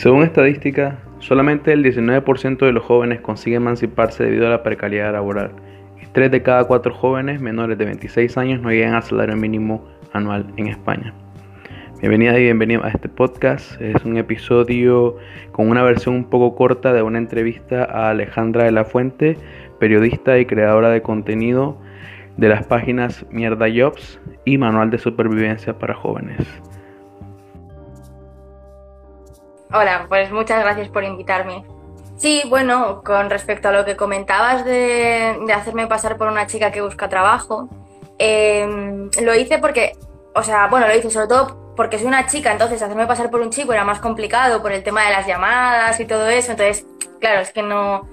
Según estadística, solamente el 19% de los jóvenes consigue emanciparse debido a la precariedad laboral y 3 de cada 4 jóvenes menores de 26 años no llegan al salario mínimo anual en España. Bienvenida y bienvenido a este podcast. Es un episodio con una versión un poco corta de una entrevista a Alejandra de la Fuente, periodista y creadora de contenido de las páginas Mierda Jobs y Manual de Supervivencia para Jóvenes. Hola, pues muchas gracias por invitarme. Sí, bueno, con respecto a lo que comentabas de, hacerme pasar por una chica que busca trabajo, em, lo hice porque, o sea, bueno, lo hice sobre todo porque soy una chica, entonces hacerme pasar por un chico era más complicado por el tema de las llamadas y todo eso, entonces, claro, es que no...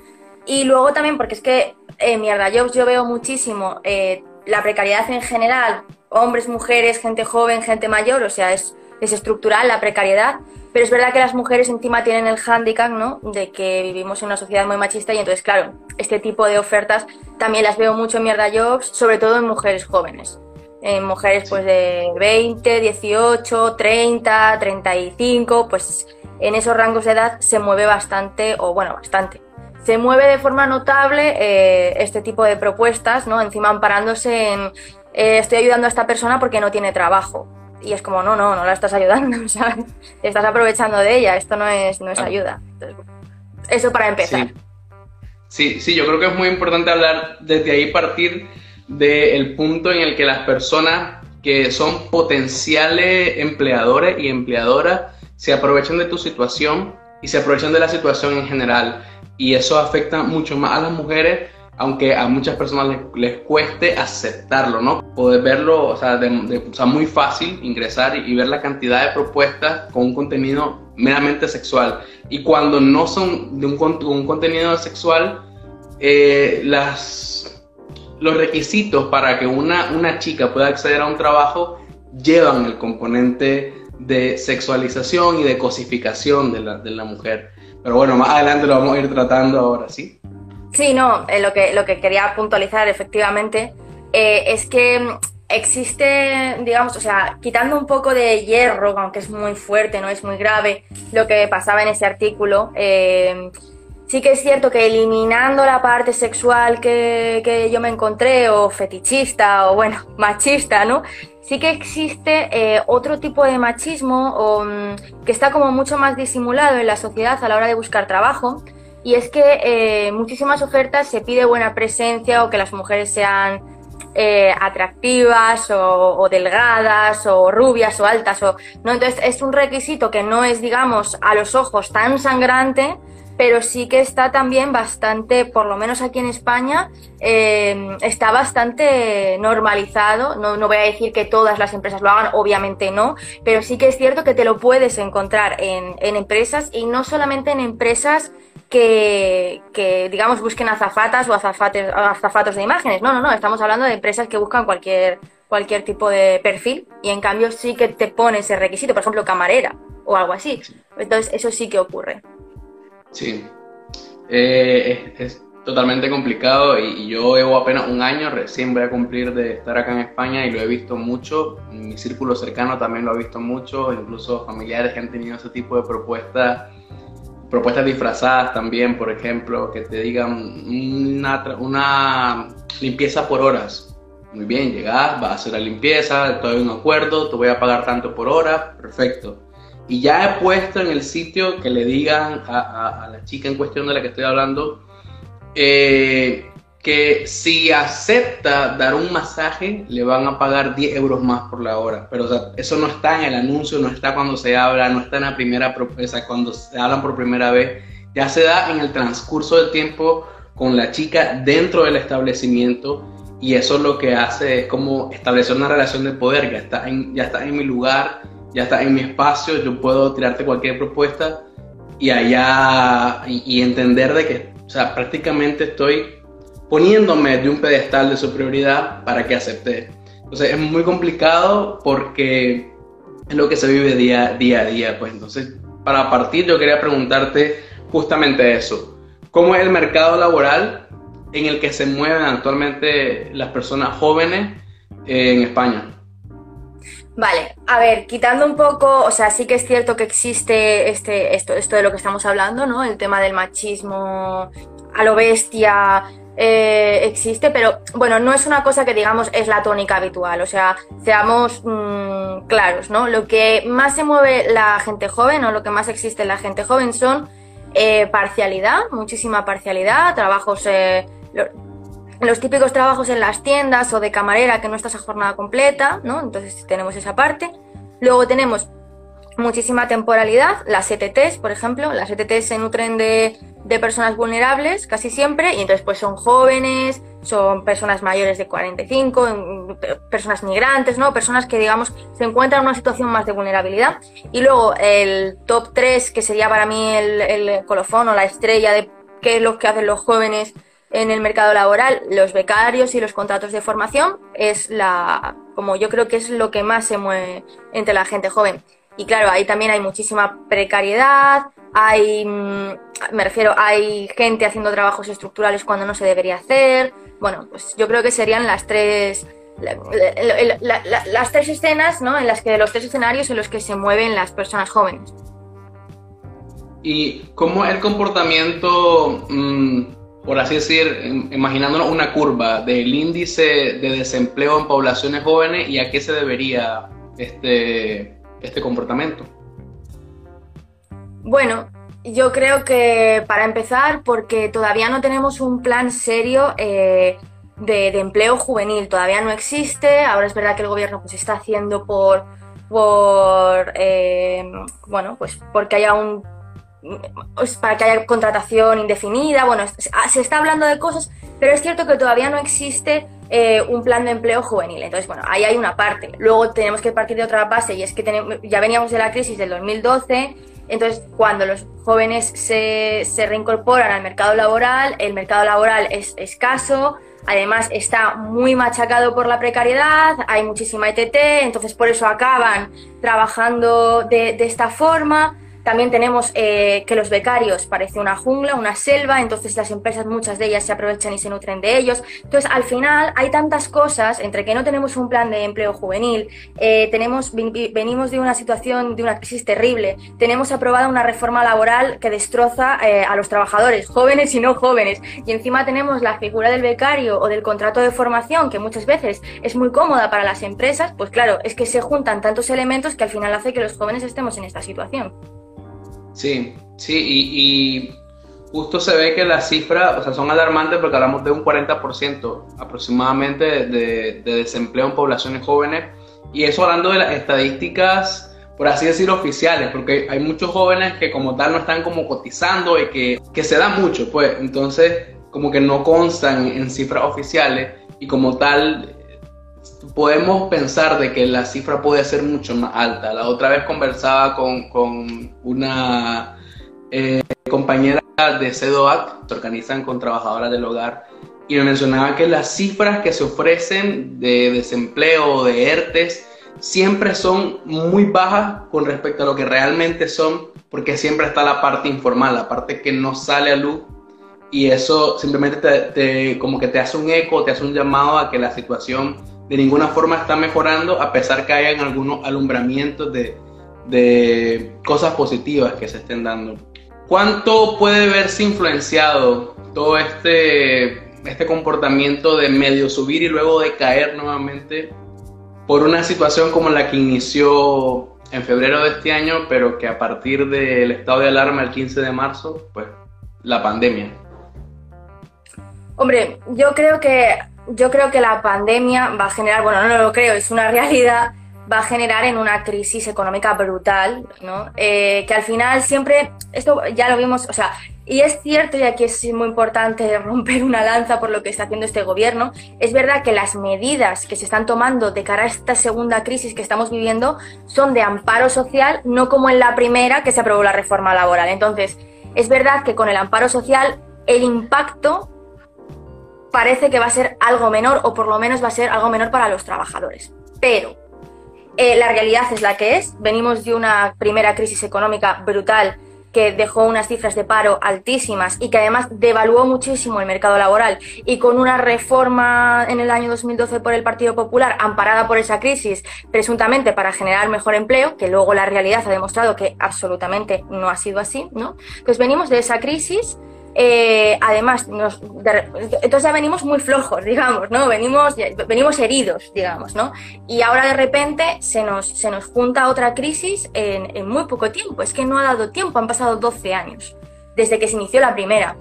Y luego también porque es que, en mierda, yo, yo veo muchísimo eh, la precariedad en general, hombres, mujeres, gente joven, gente mayor, o sea, es, es estructural la precariedad pero es verdad que las mujeres encima tienen el hándicap, ¿no? De que vivimos en una sociedad muy machista y entonces, claro, este tipo de ofertas también las veo mucho en Mierda Jobs, sobre todo en mujeres jóvenes. En mujeres pues de 20, 18, 30, 35, pues en esos rangos de edad se mueve bastante, o bueno, bastante. Se mueve de forma notable eh, este tipo de propuestas, ¿no? Encima amparándose en eh, estoy ayudando a esta persona porque no tiene trabajo y es como, no, no, no la estás ayudando, Te estás aprovechando de ella, esto no es, no es ayuda. eso para empezar. Sí. sí. yo creo que es muy importante hablar desde ahí, partir del punto en el que las personas que son potenciales empleadores y empleadoras se aprovechan de tu situación y se aprovechan de la situación en general. Y eso afecta mucho más a las mujeres aunque a muchas personas les, cueste aceptarlo, ¿no? Poder verlo, o sea, de, o sea, muy fácil ingresar y, ver la cantidad de propuestas con un contenido meramente sexual. Y cuando no son de un, un contenido sexual, eh, las, los requisitos para que una, una chica pueda acceder a un trabajo llevan el componente de sexualización y de cosificación de la, de la mujer. Pero bueno, más adelante lo vamos a ir tratando ahora, ¿sí? Sí, no, eh, lo, que, lo que quería puntualizar efectivamente eh, es que existe, digamos, o sea, quitando un poco de hierro, aunque es muy fuerte, no es muy grave, lo que pasaba en ese artículo, eh, sí que es cierto que eliminando la parte sexual que, yo me encontré, o fetichista, o bueno, machista, ¿no? Sí que existe otro tipo de machismo mm, que está como mucho más disimulado en la sociedad a la hora de buscar trabajo, y es que eh, muchísimas ofertas se pide buena presencia o que las mujeres sean eh, atractivas o, delgadas o rubias o altas o no entonces es un requisito que no es digamos a los ojos tan sangrante pero sí que está también bastante por lo menos aquí en España eh, está bastante normalizado. No, no voy a decir que todas las empresas lo hagan obviamente no pero sí que es cierto que te lo puedes encontrar en, en empresas y no solamente en empresas que, digamos, busquen azafatas o azafatos de imágenes. No, no, no, estamos hablando de empresas que buscan cualquier, cualquier tipo de perfil y en cambio sí que te pone ese requisito, por ejemplo, camarera o algo así. Entonces, eso sí que ocurre. Sí. Eh, es, totalmente complicado y, yo llevo apenas un año, recién voy a cumplir de estar acá en España y lo he visto mucho. Mi círculo cercano también lo ha visto mucho, incluso familiares que han tenido ese tipo de propuestas propuestas disfrazadas también, por ejemplo, que te digan una, una limpieza por horas. Muy bien, llegas, vas a hacer la limpieza, todo un acuerdo, te voy a pagar tanto por hora, perfecto. Y ya he puesto en el sitio que le digan a, la chica en cuestión de la que estoy hablando, eh, que si acepta dar un masaje, le van a pagar 10 euros más por la hora. Pero eso no está en el anuncio, no está cuando se habla, no está en la primera propuesta, cuando se hablan por primera vez. Ya se da en el transcurso del tiempo con la chica dentro del establecimiento y eso lo que hace es como establecer una relación de poder. Ya está en, está en mi lugar, ya está en mi espacio, yo puedo tirarte cualquier propuesta y allá y, y entender de que, o sea, prácticamente estoy poniéndome de un pedestal de superioridad para que acepte. Entonces es muy complicado porque es lo que se vive día, día a día. Pues entonces, para partir, yo quería preguntarte justamente eso. ¿Cómo es el mercado laboral en el que se mueven actualmente las personas jóvenes en España? Vale, a ver, quitando un poco, o sea, sí que es cierto que existe este, esto, esto de lo que estamos hablando, ¿no? El tema del machismo a lo bestia eh, existe, pero bueno, no es una cosa que digamos es la tónica habitual, o sea, seamos mm, claros, ¿no? Lo que más se mueve la gente joven o lo que más existe la gente joven son eh, parcialidad, muchísima parcialidad, trabajos... Eh, los típicos trabajos en las tiendas o de camarera que no estás a jornada completa, ¿no? Entonces tenemos esa parte. Luego tenemos muchísima temporalidad, las ETTs, por ejemplo, las ETTs se nutren de, personas vulnerables casi siempre y entonces pues son jóvenes, son personas mayores de 45, personas migrantes, ¿no? Personas que digamos se encuentran en una situación más de vulnerabilidad. Y luego el top 3, que sería para mí el, el colofón o la estrella de qué es lo que hacen los jóvenes en el mercado laboral, los becarios y los contratos de formación es la, como yo creo que es lo que más se mueve entre la gente joven. Y claro, ahí también hay muchísima precariedad, hay, mm, me refiero, hay gente haciendo trabajos estructurales cuando no se debería hacer. Bueno, pues yo creo que serían las tres, las tres escenas, ¿no? En las que los tres escenarios en los que se mueven las personas jóvenes. ¿Y cómo el comportamiento mm, por así decir, imaginándonos una curva del índice de desempleo en poblaciones jóvenes y a qué se debería este, este comportamiento? Bueno, yo creo que para empezar, porque todavía no tenemos un plan serio eh, de, empleo juvenil, todavía no existe. Ahora es verdad que el gobierno pues está haciendo por, por eh, bueno, pues porque haya un para que haya contratación indefinida, bueno, ah, se está hablando de cosas, pero es cierto que todavía no existe eh, un plan de empleo juvenil. Entonces, bueno, ahí hay una parte. Luego tenemos que partir de otra base y es que ya veníamos de la crisis del 2012, entonces cuando los jóvenes se, reincorporan al mercado laboral, el mercado laboral es escaso, además está muy machacado por la precariedad, hay muchísima ETT, entonces por eso acaban trabajando de esta forma. También tenemos eh, que los becarios parece una jungla, una selva, entonces las empresas, muchas de ellas se aprovechan y se nutren de ellos. Entonces, al final hay tantas cosas, entre que no tenemos un plan de empleo juvenil, eh, tenemos, venimos de una situación, de una crisis terrible, tenemos aprobada una reforma laboral que destroza eh, a los trabajadores, jóvenes y no jóvenes, y encima tenemos la figura del becario o del contrato de formación, que muchas veces es muy cómoda para las empresas, pues claro, es que se juntan tantos elementos que al final hace que los jóvenes estemos en esta situación. Sí, sí, y, justo se ve que las cifras o sea, son alarmantes porque hablamos de un 40% aproximadamente de, desempleo en poblaciones jóvenes. Y eso hablando de las estadísticas, por así decir, oficiales, porque hay muchos jóvenes que como tal no están como cotizando y que, que se da mucho, pues entonces como que no constan en cifras oficiales y como tal podemos pensar de que la cifra puede ser mucho más alta. La otra vez conversaba con, con una eh, compañera de CEDOAC, que organizan con trabajadoras del hogar, y me mencionaba que las cifras que se ofrecen de desempleo, de ERTES, siempre son muy bajas con respecto a lo que realmente son, porque siempre está la parte informal, la parte que no sale a luz, y eso simplemente te, como que te hace un eco, te hace un llamado a que la situación de ninguna forma está mejorando, a pesar que hayan algunos alumbramientos de, de cosas positivas que se estén dando. ¿Cuánto puede verse influenciado todo este, este comportamiento de medio subir y luego de caer nuevamente por una situación como la que inició en febrero de este año, pero que a partir del estado de alarma el 15 de marzo, pues la pandemia? Hombre, yo creo que yo creo que la pandemia va a generar, bueno, no lo creo, es una realidad, va a generar en una crisis económica brutal, ¿no? Eh, que al final siempre, esto ya lo vimos, o sea, y es cierto, y aquí es muy importante romper una lanza por lo que está haciendo este gobierno, es verdad que las medidas que se están tomando de cara a esta segunda crisis que estamos viviendo son de amparo social, no como en la primera que se aprobó la reforma laboral. Entonces, es verdad que con el amparo social el impacto parece que va a ser algo menor o por lo menos va a ser algo menor para los trabajadores. Pero eh, la realidad es la que es. Venimos de una primera crisis económica brutal que dejó unas cifras de paro altísimas y que además devaluó muchísimo el mercado laboral y con una reforma en el año 2012 por el Partido Popular, amparada por esa crisis, presuntamente para generar mejor empleo, que luego la realidad ha demostrado que absolutamente no ha sido así, ¿no? Pues venimos de esa crisis eh, además, nos, entonces ya venimos muy flojos, digamos, ¿no? Venimos, venimos heridos, digamos, ¿no? Y ahora de repente se nos, se nos junta otra crisis en, muy poco tiempo. Es que no ha dado tiempo, han pasado 12 años desde que se inició la primera.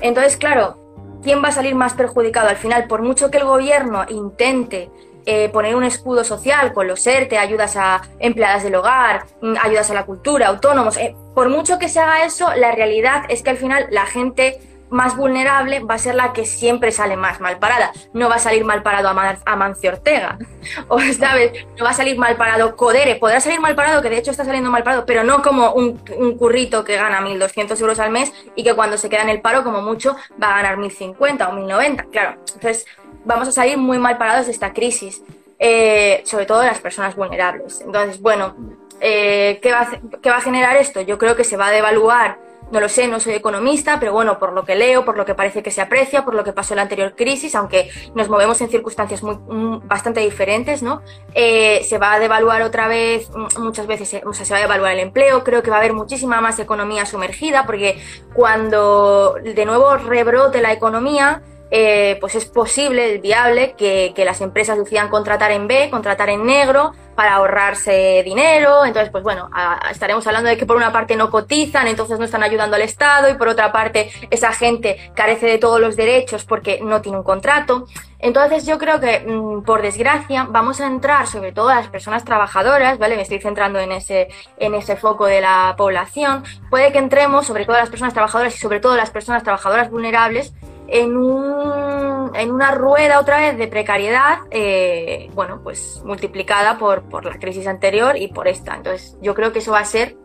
Entonces, claro, ¿quién va a salir más perjudicado al final? Por mucho que el gobierno intente eh, poner un escudo social con los ERTE, ayudas a empleadas del hogar, mm, ayudas a la cultura, autónomos. Eh, por mucho que se haga eso, la realidad es que al final la gente más vulnerable va a ser la que siempre sale más mal parada. No va a salir mal parado a Mancio Ortega, o sabes, no va a salir mal parado Codere, podrá salir mal parado, que de hecho está saliendo mal parado, pero no como un, currito que gana 1.200 euros al mes y que cuando se queda en el paro, como mucho, va a ganar 1.050 o 1.090. Claro, entonces vamos a salir muy mal parados de esta crisis, eh, sobre todo las personas vulnerables. Entonces, bueno, eh, ¿qué, va a, ¿qué va a generar esto? Yo creo que se va a devaluar no lo sé, no soy economista, pero bueno, por lo que leo, por lo que parece que se aprecia, por lo que pasó en la anterior crisis, aunque nos movemos en circunstancias muy, mm, bastante diferentes, ¿no? Eh, se va a devaluar otra vez, mm, muchas veces, o sea, se va a devaluar el empleo, creo que va a haber muchísima más economía sumergida, porque cuando de nuevo rebrote la economía, eh, pues es posible, es viable, que, que, las empresas decidan contratar en B, contratar en negro para ahorrarse dinero. Entonces, pues bueno, estaremos hablando de que por una parte no cotizan, entonces no están ayudando al Estado, y por otra parte esa gente carece de todos los derechos porque no tiene un contrato. Entonces yo creo que, mm, por desgracia, vamos a entrar sobre todo a las personas trabajadoras, ¿vale? Me estoy centrando en ese, en ese foco de la población. Puede que entremos, sobre todo las personas trabajadoras y sobre todo las personas trabajadoras vulnerables, en, un, en una rueda otra vez de precariedad, eh, bueno, pues multiplicada por, por la crisis anterior y por esta. Entonces, yo creo que eso va a ser,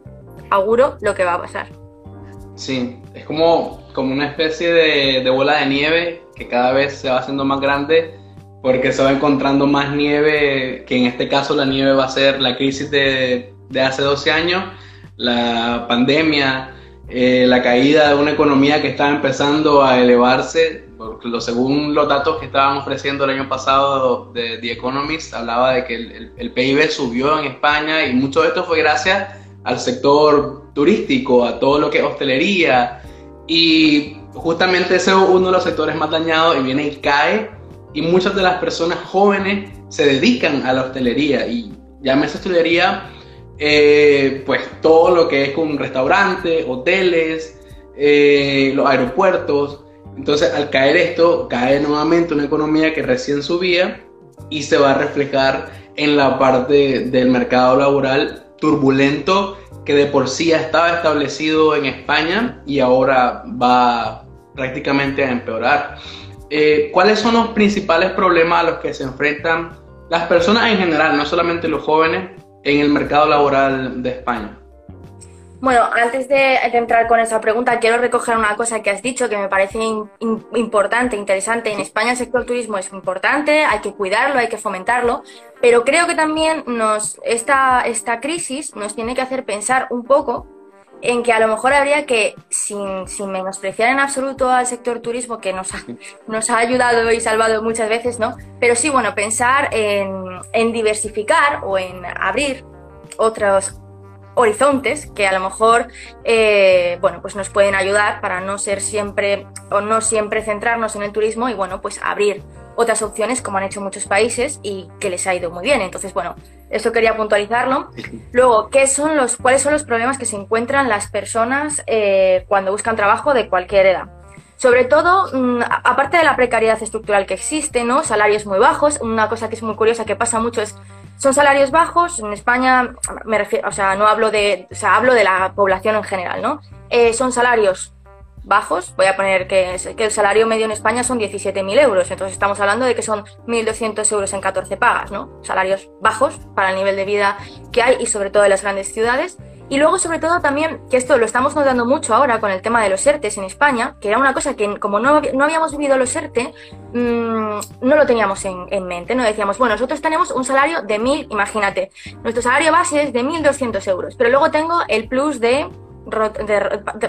auguro, lo que va a pasar. Sí, es como, como una especie de, de, bola de nieve que cada vez se va haciendo más grande porque se va encontrando más nieve, que en este caso la nieve va a ser la crisis de, de hace 12 años, la pandemia, eh, la caída de una economía que estaba empezando a elevarse, porque lo, según los datos que estaban ofreciendo el año pasado de The Economist, hablaba de que el, el, PIB subió en España y mucho de esto fue gracias al sector turístico, a todo lo que es hostelería, y justamente ese es uno de los sectores más dañados y viene y cae, y muchas de las personas jóvenes se dedican a la hostelería, y llámese hostelería eh, pues todo lo que es un restaurante, hoteles, eh, los aeropuertos. Entonces, al caer esto, cae nuevamente una economía que recién subía y se va a reflejar en la parte del mercado laboral turbulento que de por sí ya estaba establecido en España y ahora va prácticamente a empeorar. Eh, ¿Cuáles son los principales problemas a los que se enfrentan las personas en general, no solamente los jóvenes, en el mercado laboral de España? Bueno, antes de, entrar con esa pregunta, quiero recoger una cosa que has dicho que me parece importante, interesante. En España el sector turismo es importante, hay que cuidarlo, hay que fomentarlo, pero creo que también nos, esta, esta crisis nos tiene que hacer pensar un poco en que a lo mejor habría que, sin, sin, menospreciar en absoluto al sector turismo, que nos ha, nos ha ayudado y salvado muchas veces, ¿no? Pero sí, bueno, pensar en, en diversificar o en abrir otros horizontes que a lo mejor eh, bueno pues nos pueden ayudar para no ser siempre o no siempre centrarnos en el turismo y bueno pues abrir otras opciones como han hecho muchos países y que les ha ido muy bien. Entonces, bueno, eso quería puntualizarlo. Luego, ¿qué son los, ¿cuáles son los problemas que se encuentran las personas eh, cuando buscan trabajo de cualquier edad? Sobre todo, mm, aparte de la precariedad estructural que existe, ¿no? Salarios muy bajos. Una cosa que es muy curiosa que pasa mucho es son salarios bajos. En España, me refiero, o sea, no hablo de, o sea, hablo de la población en general, ¿no? Eh, son salarios bajos, voy a poner que, que el salario medio en España son 17.000 euros, entonces estamos hablando de que son 1.200 euros en 14 pagas, ¿no? Salarios bajos para el nivel de vida que hay y sobre todo en las grandes ciudades. Y luego, sobre todo, también, que esto lo estamos notando mucho ahora con el tema de los ERTES en España, que era una cosa que, como no, no habíamos vivido los ERTE, mmm, no lo teníamos en, en, mente. No decíamos, bueno, nosotros tenemos un salario de 1.000, imagínate, nuestro salario base es de 1.200 euros, pero luego tengo el plus de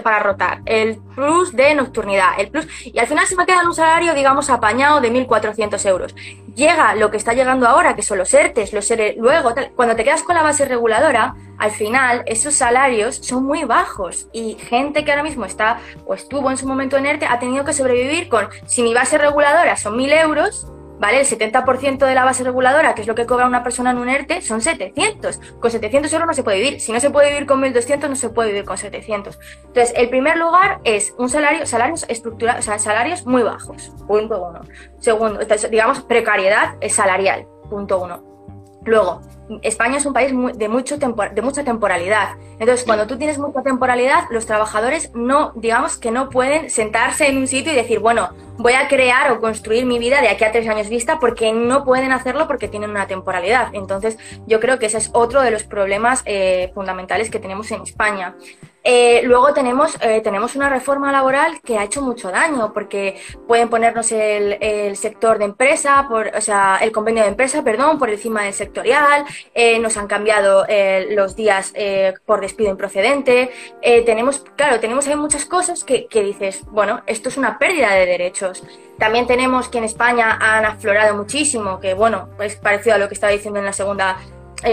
para rotar, el plus de nocturnidad, el plus, y al final se me queda un salario, digamos, apañado de 1.400 euros. Llega lo que está llegando ahora, que son los ERTES, los ERE, luego, cuando te quedas con la base reguladora, al final esos salarios son muy bajos. Y gente que ahora mismo está o estuvo en su momento en ERTE ha tenido que sobrevivir con, si mi base reguladora son 1.000 euros, ¿vale? El 70% de la base reguladora, que es lo que cobra una persona en un ERTE, son 700. Con 700 euros no se puede vivir. Si no se puede vivir con 1.200, no se puede vivir con 700. Entonces, el primer lugar es un salario, salarios estructurales, o sea, salarios muy bajos. Punto uno. Segundo, digamos, precariedad salarial. Punto uno. Luego, España es un país de, mucho de mucha temporalidad. Entonces, cuando tú tienes mucha temporalidad, los trabajadores no, digamos que no pueden sentarse en un sitio y decir, bueno, voy a crear o construir mi vida de aquí a tres años vista porque no pueden hacerlo porque tienen una temporalidad. Entonces, yo creo que ese es otro de los problemas eh, fundamentales que tenemos en España. Eh, luego tenemos, eh, tenemos una reforma laboral que ha hecho mucho daño porque pueden ponernos el, el sector de empresa, por, o sea, el convenio de empresa, perdón, por encima del sectorial, eh, nos han cambiado eh, los días eh, por despido improcedente, tenemos, claro, tenemos hay muchas cosas que, que, dices, bueno, esto es una pérdida de derechos. También tenemos que en España han aflorado muchísimo, que bueno, es parecido a lo que estaba diciendo en la segunda,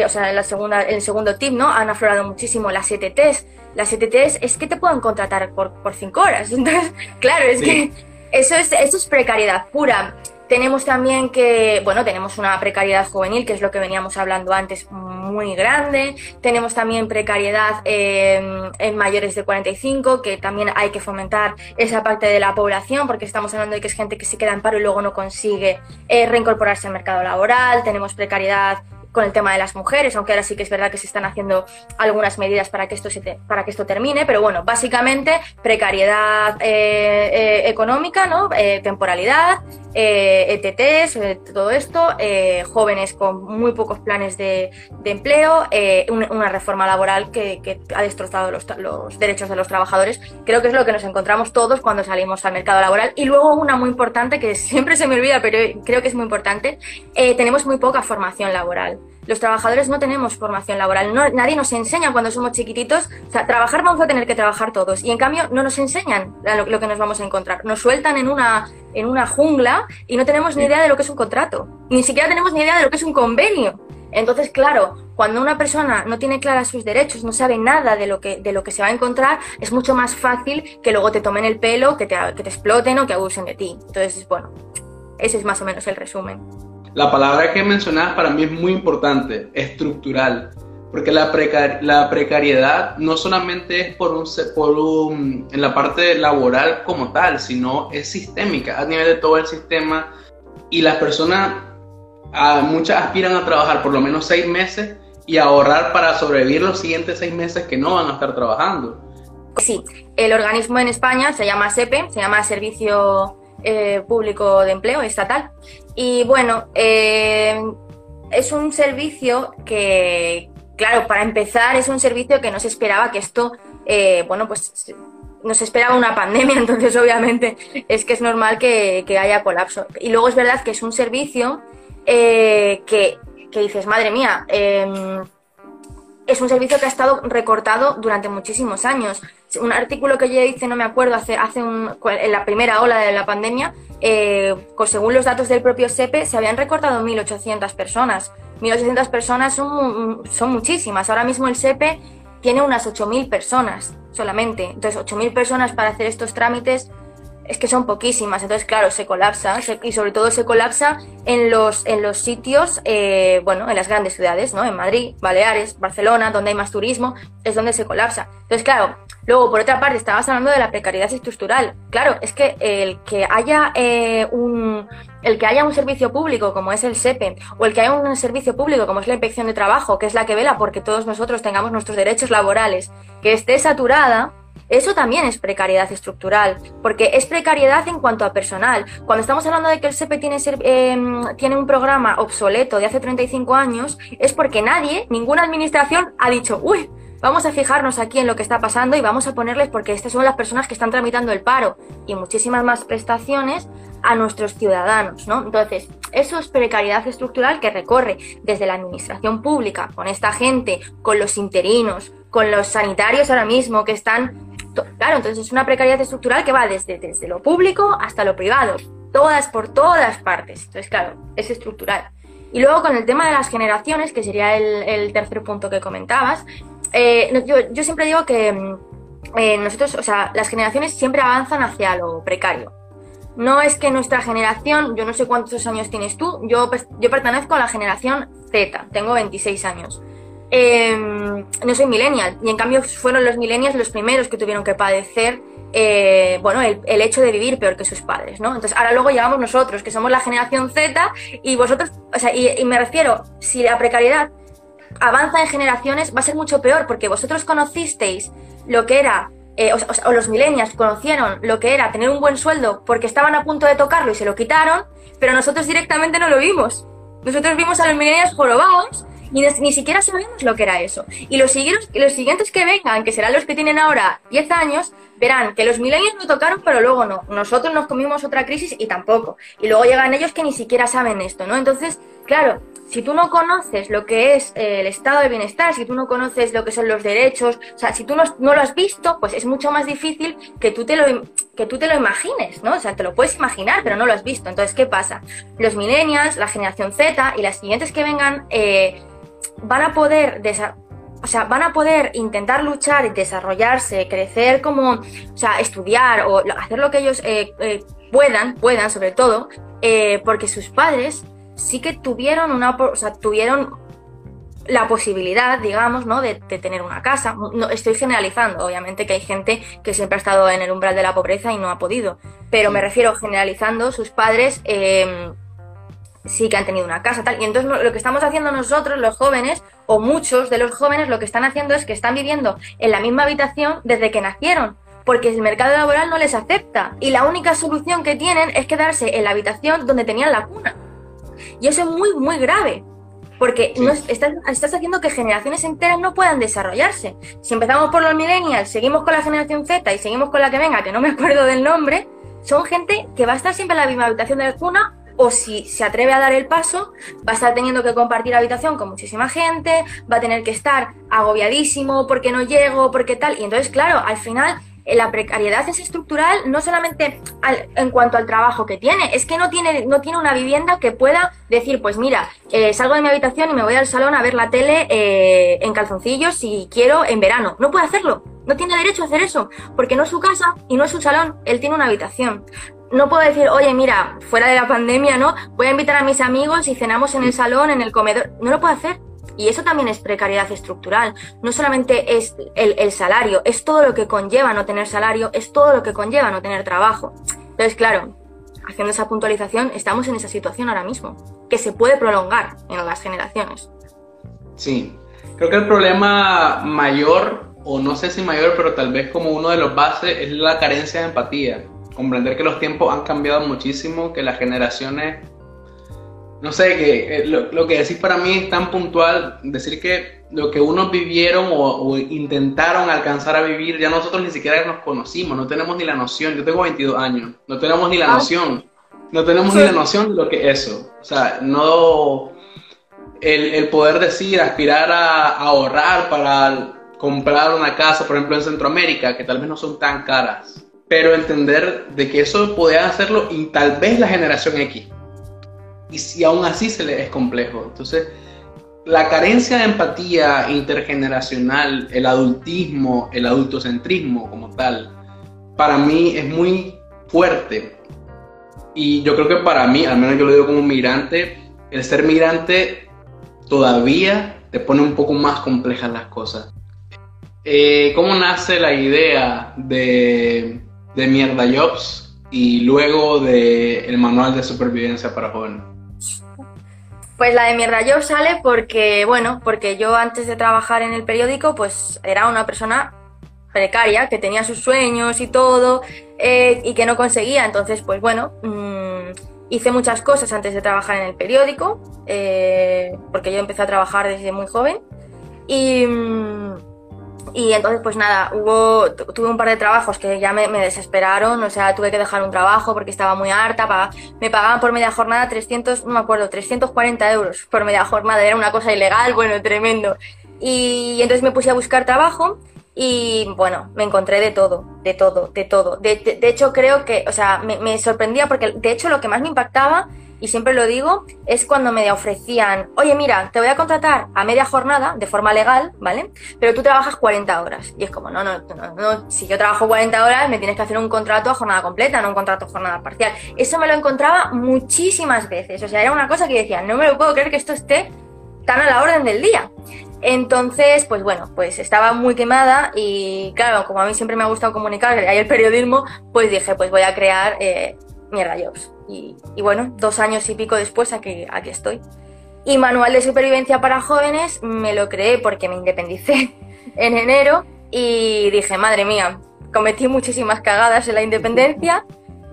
o sea, en la segunda, en el segundo tip, ¿no? Han aflorado muchísimo las ETTs. Las ETTs es que te pueden contratar por, por cinco horas. Entonces, claro, es que eso es, eso es precariedad pura. Tenemos también que, bueno, tenemos una precariedad juvenil, que es lo que veníamos hablando antes, muy grande. Tenemos también precariedad en, mayores de 45, que también hay que fomentar esa parte de la población, porque estamos hablando de que es gente que se queda en paro y luego no consigue eh, reincorporarse al mercado laboral. Tenemos precariedad con el tema de las mujeres, aunque ahora sí que es verdad que se están haciendo algunas medidas para que esto, se para que esto termine, pero bueno, básicamente precariedad eh, eh, económica, ¿no? Eh, temporalidad, ETTs, todo esto, jóvenes con muy pocos planes de, empleo, una reforma laboral que, ha destrozado los, derechos de los trabajadores. Creo que es lo que nos encontramos todos cuando salimos al mercado laboral. Y luego una muy importante, que siempre se me olvida, pero creo que es muy importante, tenemos muy poca formación laboral los trabajadores no tenemos formación laboral, nadie nos enseña cuando somos chiquititos, o sea, trabajar vamos a tener que trabajar todos y en cambio no nos enseñan lo, que nos vamos a encontrar, nos sueltan en una, en una jungla y no tenemos ni idea de lo que es un contrato, ni siquiera tenemos ni idea de lo que es un convenio. Entonces, claro, cuando una persona no tiene claras sus derechos, no sabe nada de lo que, de lo que se va a encontrar, es mucho más fácil que luego te tomen el pelo, que te, que te exploten o que abusen de ti. Entonces, bueno, ese es más o menos el resumen. La palabra que mencionabas para mí es muy importante, estructural, porque la, la precariedad no solamente es por un, por un, en la parte laboral como tal, sino es sistémica a nivel de todo el sistema y las personas, muchas aspiran a trabajar por lo menos seis meses y ahorrar para sobrevivir los siguientes seis meses que no van a estar trabajando. Sí, el organismo en España se llama SEPE, se llama Servicio eh, público de empleo estatal. Y bueno, eh, es un servicio que, claro, para empezar, es un servicio que no se esperaba que esto, eh, bueno, pues no se esperaba una pandemia, entonces obviamente es que es normal que, haya colapso. Y luego es verdad que es un servicio que, que, dices, madre mía, em, es un servicio que ha estado recortado durante muchísimos años. Un artículo que yo hice, no me acuerdo, hace, hace un, en la primera ola de la pandemia, eh, según los datos del propio SEPE, se habían recortado 1.800 personas. 1.800 personas son, son muchísimas. Ahora mismo el SEPE tiene unas 8.000 personas solamente. Entonces, 8.000 personas para hacer estos trámites es que son poquísimas, entonces claro, se colapsa y sobre todo se colapsa en los, en los sitios, eh, bueno, en las grandes ciudades, ¿no? En Madrid, Baleares, Barcelona, donde hay más turismo, es donde se colapsa. Entonces claro, luego por otra parte estabas hablando de la precariedad estructural. Claro, es que el que haya eh, un el que haya un servicio público como es el SEPE o el que haya un servicio público como es la Inspección de Trabajo, que es la que vela porque todos nosotros tengamos nuestros derechos laborales, que esté saturada, eso también es precariedad estructural, porque es precariedad en cuanto a personal. Cuando estamos hablando de que el SEPE tiene, em, tiene un programa obsoleto de hace 35 años, es porque nadie, ninguna administración ha dicho, uy, vamos a fijarnos aquí en lo que está pasando y vamos a ponerles, porque estas son las personas que están tramitando el paro y muchísimas más prestaciones a nuestros ciudadanos, ¿no? Entonces, eso es precariedad estructural que recorre desde la administración pública, con esta gente, con los interinos, con los sanitarios ahora mismo que están... Claro, entonces es una precariedad estructural que va desde, desde lo público hasta lo privado, todas por todas partes. Entonces, claro, es estructural. Y luego con el tema de las generaciones, que sería el, tercer punto que comentabas, eh, yo, siempre digo que mm, eh, nosotros, o sea, las generaciones siempre avanzan hacia lo precario. No es que nuestra generación, yo no sé cuántos años tienes tú, yo, yo pertenezco a la generación Z, tengo 26 años. Em, no soy millennial y en cambio fueron los millennials los primeros que tuvieron que padecer eh, bueno, el, hecho de vivir peor que sus padres, ¿no? Entonces, ahora luego llegamos nosotros, que somos la generación Z, y vosotros, o sea, y, me refiero, si la precariedad avanza en generaciones, va a ser mucho peor, porque vosotros conocisteis lo que era, eh, o, los millennials conocieron lo que era tener un buen sueldo porque estaban a punto de tocarlo y se lo quitaron, pero nosotros directamente no lo vimos. Nosotros vimos a los millennials jorobados y ni, siquiera sabemos lo que era eso. Y los, los siguientes que vengan, que serán los que tienen ahora 10 años, verán que los millennials no tocaron, pero luego no. Nosotros nos comimos otra crisis y tampoco. Y luego llegan ellos que ni siquiera saben esto, ¿no? Entonces, claro, si tú no conoces lo que es eh, el estado de bienestar, si tú no conoces lo que son los derechos, o sea, si tú no, lo has visto, pues es mucho más difícil que tú, te lo, que tú te lo imagines, ¿no? O sea, te lo puedes imaginar, pero no lo has visto. Entonces, ¿qué pasa? Los millennials, la generación Z y las siguientes que vengan, eh, van a poder o sea, van a poder intentar luchar y desarrollarse, crecer como, o sea, estudiar o hacer lo que ellos eh, eh, puedan, puedan sobre todo, eh, porque sus padres sí que tuvieron una, o sea, tuvieron la posibilidad, digamos, ¿no? De, tener una casa. No, estoy generalizando, obviamente que hay gente que siempre ha estado en el umbral de la pobreza y no ha podido, pero me refiero generalizando, sus padres sí que han tenido una casa, tal. Y entonces lo que estamos haciendo nosotros, los jóvenes, o muchos de los jóvenes, lo que están haciendo es que están viviendo en la misma habitación desde que nacieron, porque el mercado laboral no les acepta. Y la única solución que tienen es quedarse en la habitación donde tenían la cuna. Y eso es muy, muy grave. Porque no, estás, estás, haciendo que generaciones enteras no puedan desarrollarse. Si empezamos por los millennials, seguimos con la generación Z y seguimos con la que venga, que no me acuerdo del nombre, son gente que va a estar siempre en la misma habitación de la cuna o si se atreve a dar el paso, va a estar teniendo que compartir habitación con muchísima gente, va a tener que estar agobiadísimo porque no llego, porque tal. Y entonces, claro, al final eh, la precariedad es estructural no solamente en cuanto al trabajo que tiene, es que no tiene, no tiene una vivienda que pueda decir, pues mira, eh, salgo de mi habitación y me voy al salón a ver la tele eh, en calzoncillos si quiero en verano. No puede hacerlo, no tiene derecho a hacer eso, porque no es su casa y no es su salón, él tiene una habitación no puedo decir, oye, mira, fuera de la pandemia, ¿no? Voy a invitar a mis amigos y cenamos en el salón, en el comedor. No lo puedo hacer. Y eso también es precariedad estructural. No solamente es el, salario, es todo lo que conlleva no tener salario, es todo lo que conlleva no tener trabajo. Entonces, claro, haciendo esa puntualización, estamos en esa situación ahora mismo, que se puede prolongar en las generaciones. Sí, creo que el problema mayor, o no sé si mayor, pero tal vez como uno de los bases, es la carencia de empatía comprender que los tiempos han cambiado muchísimo, que las generaciones, no sé, que eh, lo, que decís para mí es tan puntual, decir que lo que unos vivieron o, intentaron alcanzar a vivir, ya nosotros ni siquiera nos conocimos, no tenemos ni la noción, yo tengo 22 años, no tenemos ni la ah. noción, no tenemos ni la noción de lo que es eso, o sea, no... El, poder decir, aspirar a ahorrar para comprar una casa, por ejemplo, en Centroamérica, que tal vez no son tan caras, pero entender de que eso podía hacerlo y tal vez la generación X. Y si aún así se le es complejo. Entonces, la carencia de empatía intergeneracional, el adultismo, el adultocentrismo como tal, para mí es muy fuerte. Y yo creo que para mí, al menos yo lo digo como migrante, el ser migrante todavía te pone un poco más complejas las cosas. Eh, ¿Cómo nace la idea de de Mierda Jobs y luego de el manual de supervivencia para jóvenes? Pues la de Mierda Jobs sale porque, bueno, porque yo antes de trabajar en el periódico, pues era una persona precaria, que tenía sus sueños y todo, eh, y que no conseguía. Entonces, pues bueno, mm, hice muchas cosas antes de trabajar en el periódico, eh, porque yo empecé a trabajar desde muy joven. Y, mm, y entonces, pues nada, hubo, tuve un par de trabajos que ya me, desesperaron, o sea, tuve que dejar un trabajo porque estaba muy harta, me pagaban por media jornada 300, no me acuerdo, 340 euros por media jornada, era una cosa ilegal, bueno, tremendo. Y entonces me puse a buscar trabajo y bueno, me encontré de todo, de todo, de todo. De, hecho, creo que, o sea, me, me, sorprendía porque de hecho lo que más me impactaba, y siempre lo digo, es cuando me ofrecían, oye, mira, te voy a contratar a media jornada, de forma legal, ¿vale? Pero tú trabajas 40 horas. Y es como, no, no, no, no, si yo trabajo 40 horas, me tienes que hacer un contrato a jornada completa, no un contrato a jornada parcial. Eso me lo encontraba muchísimas veces. O sea, era una cosa que decía, no me lo puedo creer que esto esté tan a la orden del día. Entonces, pues bueno, pues estaba muy quemada y claro, como a mí siempre me ha gustado comunicar y el periodismo, pues dije, pues voy a crear eh, Mierda Jobs. Y, bueno, dos años y pico después aquí, aquí estoy. Y Manual de Supervivencia para Jóvenes me lo creé porque me independicé en enero y dije, madre mía, cometí muchísimas cagadas en la independencia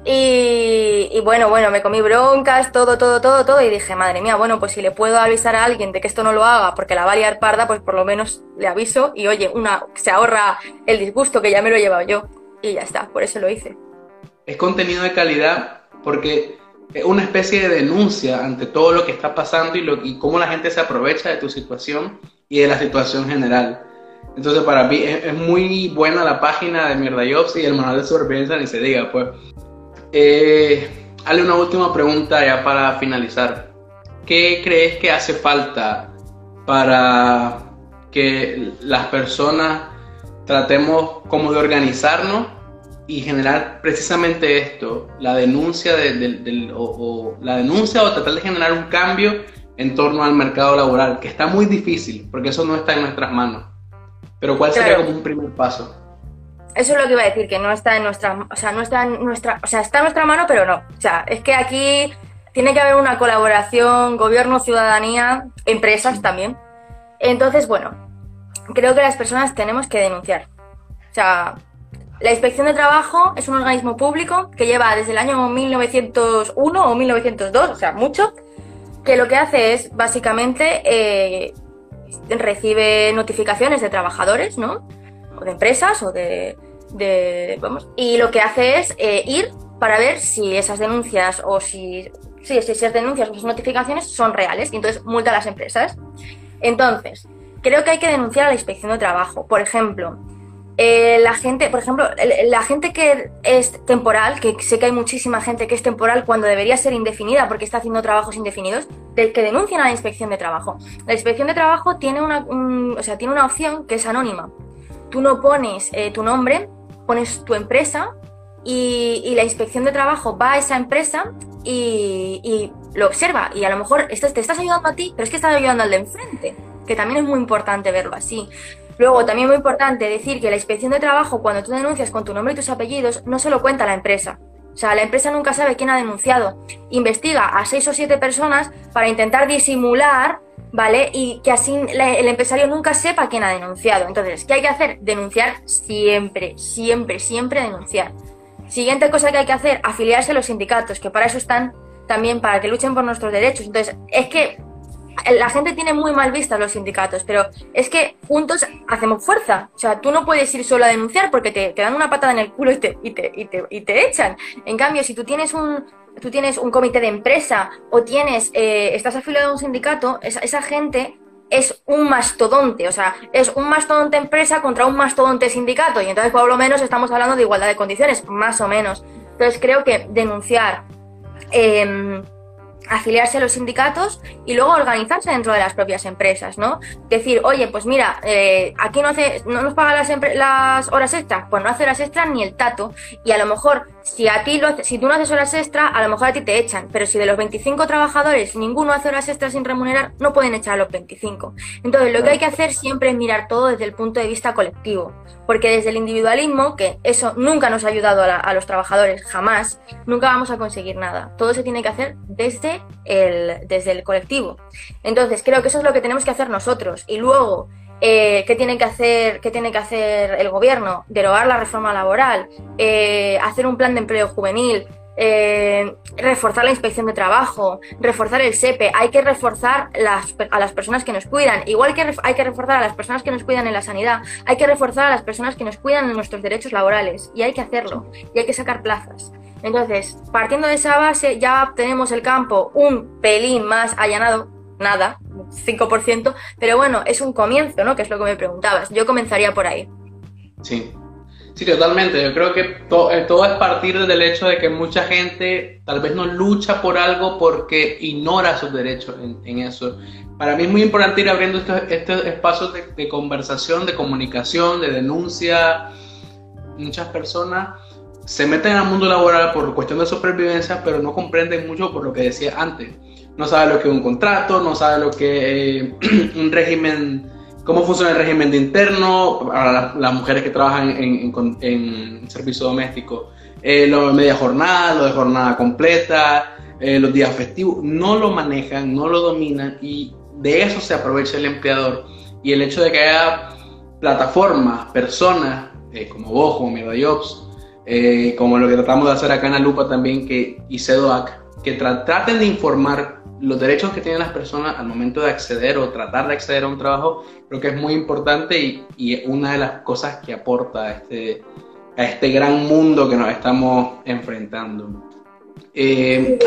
y, bueno, bueno, me comí broncas, todo, todo, todo, todo, y dije, madre mía, bueno, pues si le puedo avisar a alguien de que esto no lo haga porque la va a liar parda, pues por lo menos le aviso y oye, una, se ahorra el disgusto que ya me lo he llevado yo. Y ya está, por eso lo hice. Es contenido de calidad porque es una especie de denuncia ante todo lo que está pasando y, lo, y cómo la gente se aprovecha de tu situación y de la situación general. Entonces, para mí es, muy buena la página de Mierda Jobs y el manual de supervivencia, ni se diga, pues. Eh, Hale una última pregunta ya para finalizar. ¿Qué crees que hace falta para que las personas tratemos como de organizarnos y generar precisamente esto, la denuncia de, o, la denuncia o tratar de generar un cambio en torno al mercado laboral, que está muy difícil, porque eso no está en nuestras manos. Pero ¿cuál sería como un primer paso? Eso es lo que iba a decir, que no está en nuestra, o sea, no está en nuestra, o sea, está en nuestra mano, pero no. O sea, es que aquí tiene que haber una colaboración, gobierno, ciudadanía, empresas también. Entonces, bueno, creo que las personas tenemos que denunciar. O sea, la Inspección de Trabajo es un organismo público que lleva desde el año 1901 o 1902, o sea, mucho, que lo que hace es básicamente eh, recibe notificaciones de trabajadores, ¿no? de empresas o de, vamos, y lo que hace es eh, ir para ver si esas denuncias o si, si, si esas denuncias o esas notificaciones son reales y entonces multa a las empresas. Entonces, creo que hay que denunciar a la inspección de trabajo. Por ejemplo, eh, la gente, por ejemplo, la gente que es temporal, que sé que hay muchísima gente que es temporal cuando debería ser indefinida porque está haciendo trabajos indefinidos, que denuncian a la inspección de trabajo. La inspección de trabajo tiene una, o sea, tiene una opción que es anónima tú no pones eh, tu nombre, pones tu empresa y, la inspección de trabajo va a esa empresa y, lo observa. Y a lo mejor te estás ayudando a ti, pero es que estás ayudando al de enfrente, que también es muy importante verlo así. Luego, también muy importante decir que la inspección de trabajo, cuando tú denuncias con tu nombre y tus apellidos, no se lo cuenta la empresa. O sea, la empresa nunca sabe quién ha denunciado. Investiga a seis o siete personas para intentar disimular ¿vale? Y que así el empresario nunca sepa quién ha denunciado. Entonces, ¿qué hay que hacer? Denunciar siempre, siempre, siempre denunciar. Siguiente cosa que hay que hacer, afiliarse a los sindicatos, que para eso están también, para que luchen por nuestros derechos. Entonces, es que la gente tiene muy mal vista los sindicatos, pero es que juntos hacemos fuerza. O sea, tú no puedes ir solo a denunciar porque te, dan una patada en el culo y te, y te, y te, y te echan. En cambio, si tú tienes un, tú tienes un comité de empresa o tienes, eh, estás afiliado a un sindicato, esa, gente es un mastodonte, o sea, es un mastodonte empresa contra un mastodonte sindicato y entonces por lo menos estamos hablando de igualdad de condiciones, más o menos. Entonces creo que denunciar... Em, afiliarse a los sindicatos y luego organizarse dentro de las propias empresas, ¿no? Decir, oye, pues mira, eh, aquí no, hace, no nos pagan las, las horas extras, pues no hace horas extras ni el tato. Y a lo mejor, si a ti lo, si tú no haces horas extras, a lo mejor a ti te echan. Pero si de los 25 trabajadores ninguno hace horas extras sin remunerar, no pueden echar a los 25. Entonces, lo que hay que hacer siempre es mirar todo desde el punto de vista colectivo. Porque desde el individualismo, que eso nunca nos ha ayudado a, a los trabajadores, jamás, nunca vamos a conseguir nada. Todo se tiene que hacer desde el, desde el colectivo. Entonces, creo que eso es lo que tenemos que hacer nosotros. Y luego, eh, ¿qué, tiene que hacer, ¿qué tiene que hacer el gobierno? Derogar la reforma laboral, eh, hacer un plan de empleo juvenil, eh, reforzar la inspección de trabajo, reforzar el SEPE, hay que reforzar a las personas que nos cuidan, igual que hay que reforzar a las personas que nos cuidan en la sanidad, hay que reforzar a las personas que nos cuidan en nuestros derechos laborales. Y hay que hacerlo. Y hay que sacar plazas. Entonces, partiendo de esa base, ya tenemos el campo un pelín más allanado, nada, 5%, pero bueno, es un comienzo, ¿no? Que es lo que me preguntabas. Yo comenzaría por ahí. Sí, Sí, totalmente. Yo creo que eh, todo es partir del hecho de que mucha gente tal vez no lucha por algo porque ignora sus derechos en, eso. Para mí es muy importante ir abriendo estos, estos espacios de, conversación, de comunicación, de denuncia. Muchas personas se meten al mundo laboral por cuestión de supervivencia, pero no comprenden mucho por lo que decía antes. No sabe lo que es un contrato, no sabe lo que eh, un régimen cómo funciona el régimen de interno para las, mujeres que trabajan en, servicio doméstico, eh, lo de media jornada, lo de jornada completa, eh, los días festivos, no lo manejan, no lo dominan y de eso se aprovecha el empleador. Y el hecho de que haya plataformas, personas eh, como vos, como MedaJobs, como lo que tratamos de hacer acá en la Lupa también, que, y CEDOAC, que traten de informar los derechos que tienen las personas al momento de acceder o tratar de acceder a un trabajo, creo que es muy importante y, y una de las cosas que aporta a este, a este gran mundo que nos estamos enfrentando. Eh,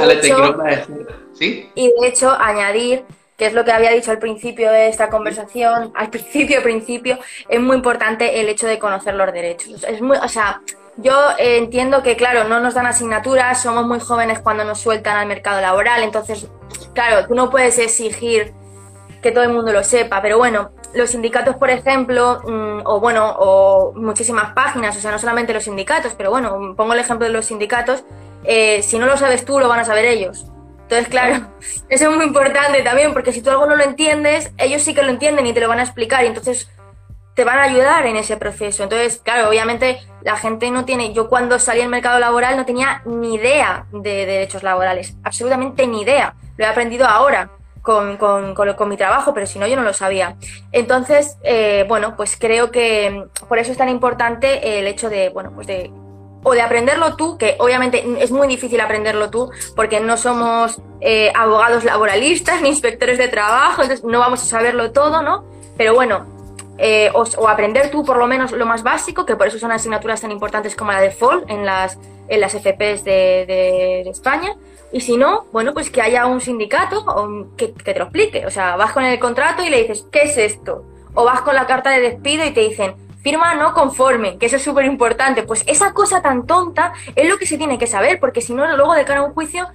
¿sí? Y de hecho, añadir que es lo que había dicho al principio de esta conversación, al principio, principio, es muy importante el hecho de conocer los derechos. Es muy, o sea, yo entiendo que, claro, no nos dan asignaturas, somos muy jóvenes cuando nos sueltan al mercado laboral, entonces, claro, tú no puedes exigir que todo el mundo lo sepa, pero bueno, los sindicatos, por ejemplo, mm, o bueno, o muchísimas páginas, o sea, no solamente los sindicatos, pero bueno, pongo el ejemplo de los sindicatos, eh, si no lo sabes tú, lo van a saber ellos. Entonces, claro, eso es muy importante también, porque si tú algo no lo entiendes, ellos sí que lo entienden y te lo van a explicar, y entonces te van a ayudar en ese proceso. Entonces, claro, obviamente la gente no tiene, yo cuando salí al mercado laboral no tenía ni idea de derechos laborales, absolutamente ni idea. Lo he aprendido ahora con, con, con, mi trabajo, pero si no yo no lo sabía. Entonces, eh, bueno, pues creo que por eso es tan importante el hecho de, bueno, pues de o de aprenderlo tú, que obviamente es muy difícil aprenderlo tú, porque no somos eh, abogados laboralistas ni inspectores de trabajo, entonces no vamos a saberlo todo, ¿no? Pero bueno, eh, o, aprender tú por lo menos lo más básico, que por eso son asignaturas tan importantes como la de FOL en las, en las FPs de, España. Y si no, bueno, pues que haya un sindicato que, que, te lo explique. O sea, vas con el contrato y le dices, ¿qué es esto? O vas con la carta de despido y te dicen, firma no conforme, que eso es súper importante. Pues esa cosa tan tonta es lo que se tiene que saber, porque si no, luego de cara a un juicio,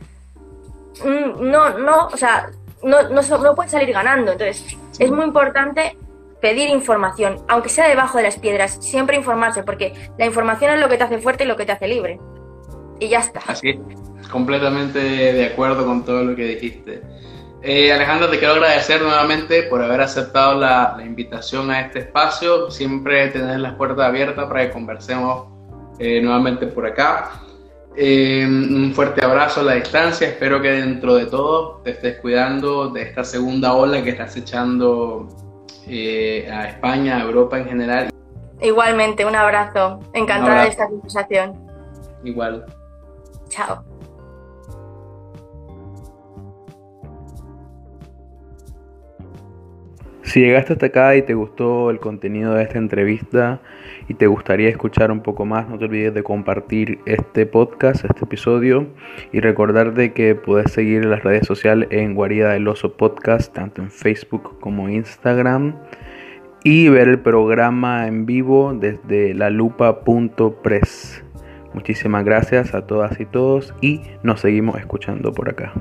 mm, no, no, o sea, no, no, no puedes salir ganando. Entonces, es muy importante pedir información, aunque sea debajo de las piedras, siempre informarse, porque la información es lo que te hace fuerte y lo que te hace libre. Y ya está. Así, completamente de acuerdo con todo lo que dijiste. Eh, Alejandro, te quiero agradecer nuevamente por haber aceptado la, invitación a este espacio. Siempre tener las puertas abiertas para que conversemos eh, nuevamente por acá. Eh, un fuerte abrazo a la distancia. Espero que dentro de todo te estés cuidando de esta segunda ola que estás echando eh, a España, a Europa en general. Igualmente, un abrazo. Encantada de esta conversación. Igual. Chao. Si llegaste hasta acá y te gustó el contenido de esta entrevista y te gustaría escuchar un poco más, no te olvides de compartir este podcast, este episodio y recordar de que puedes seguir las redes sociales en Guarida del Oso Podcast, tanto en Facebook como Instagram y ver el programa en vivo desde lalupa.press. Muchísimas gracias a todas y todos y nos seguimos escuchando por acá.